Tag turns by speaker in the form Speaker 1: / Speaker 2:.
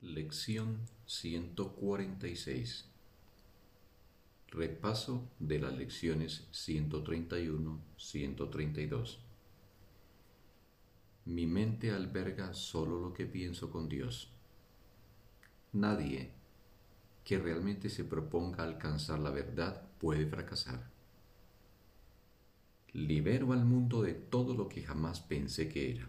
Speaker 1: Lección 146 Repaso de las lecciones 131-132 Mi mente alberga solo lo que pienso con Dios. Nadie que realmente se proponga alcanzar la verdad puede fracasar. Libero al mundo de todo lo que jamás pensé que era.